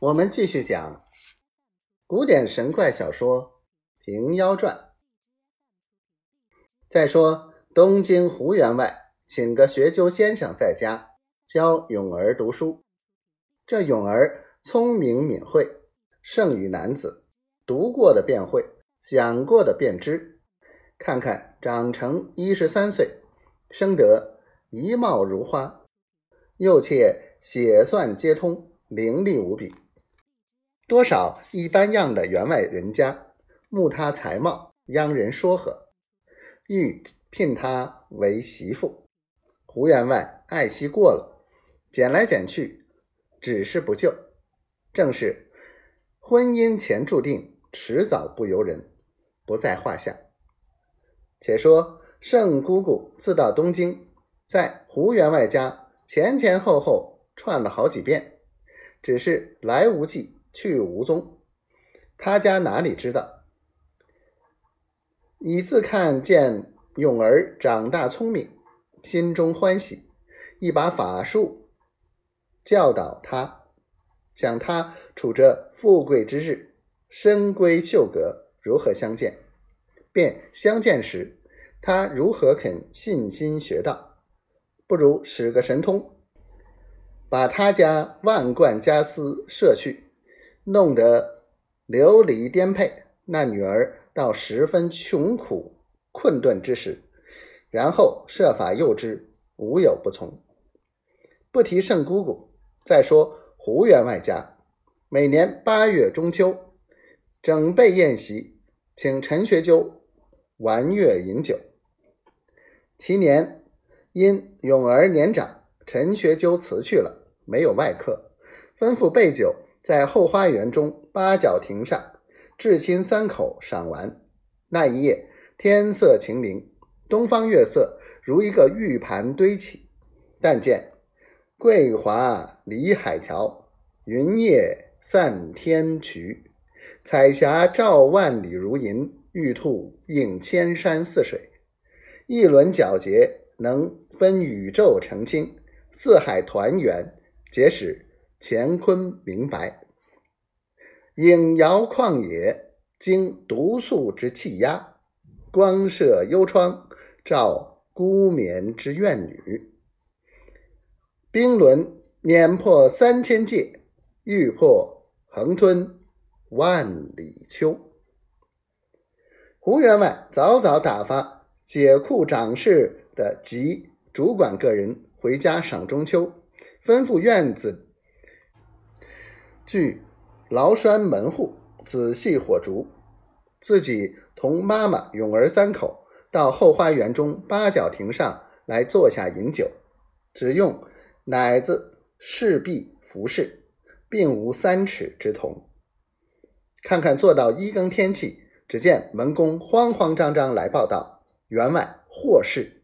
我们继续讲古典神怪小说《平妖传》。再说东京胡员外请个学究先生在家教永儿读书。这永儿聪明敏慧，胜于男子，读过的便会，想过的便知。看看长成一十三岁，生得一貌如花，又且写算皆通，伶俐无比。多少一般样的员外人家，慕他才貌，央人说和，欲聘他为媳妇。胡员外爱惜过了，捡来捡去，只是不就。正是婚姻前注定，迟早不由人，不在话下。且说盛姑姑自到东京，在胡员外家前前后后串了好几遍，只是来无迹。去无踪，他家哪里知道？以自看见永儿长大聪明，心中欢喜，一把法术教导他，想他处着富贵之日，深闺秀阁，如何相见？便相见时，他如何肯信心学道？不如使个神通，把他家万贯家私摄去。弄得流离颠沛，那女儿到十分穷苦困顿之时，然后设法诱之，无有不从。不提圣姑姑，再说胡员外家，每年八月中秋，整备宴席，请陈学究玩乐饮酒。其年因永儿年长，陈学究辞去了，没有外客，吩咐备酒。在后花园中八角亭上，至亲三口赏玩。那一夜，天色晴明，东方月色如一个玉盘堆起。但见桂华离海桥，云叶散天衢，彩霞照万里如银，玉兔映千山似水。一轮皎洁，能分宇宙澄清，四海团圆，皆使。乾坤明白，影摇旷野，经毒素之气压，光射幽窗，照孤眠之怨女。冰轮碾破三千界，玉破横吞万里秋。胡员外早早打发解库掌事的及主管个人回家赏中秋，吩咐院子。据牢栓门户，仔细火烛，自己同妈妈、永儿三口到后花园中八角亭上来坐下饮酒，只用奶子侍婢服侍，并无三尺之同。看看坐到一更天气，只见门公慌慌张张来报道：员外祸事。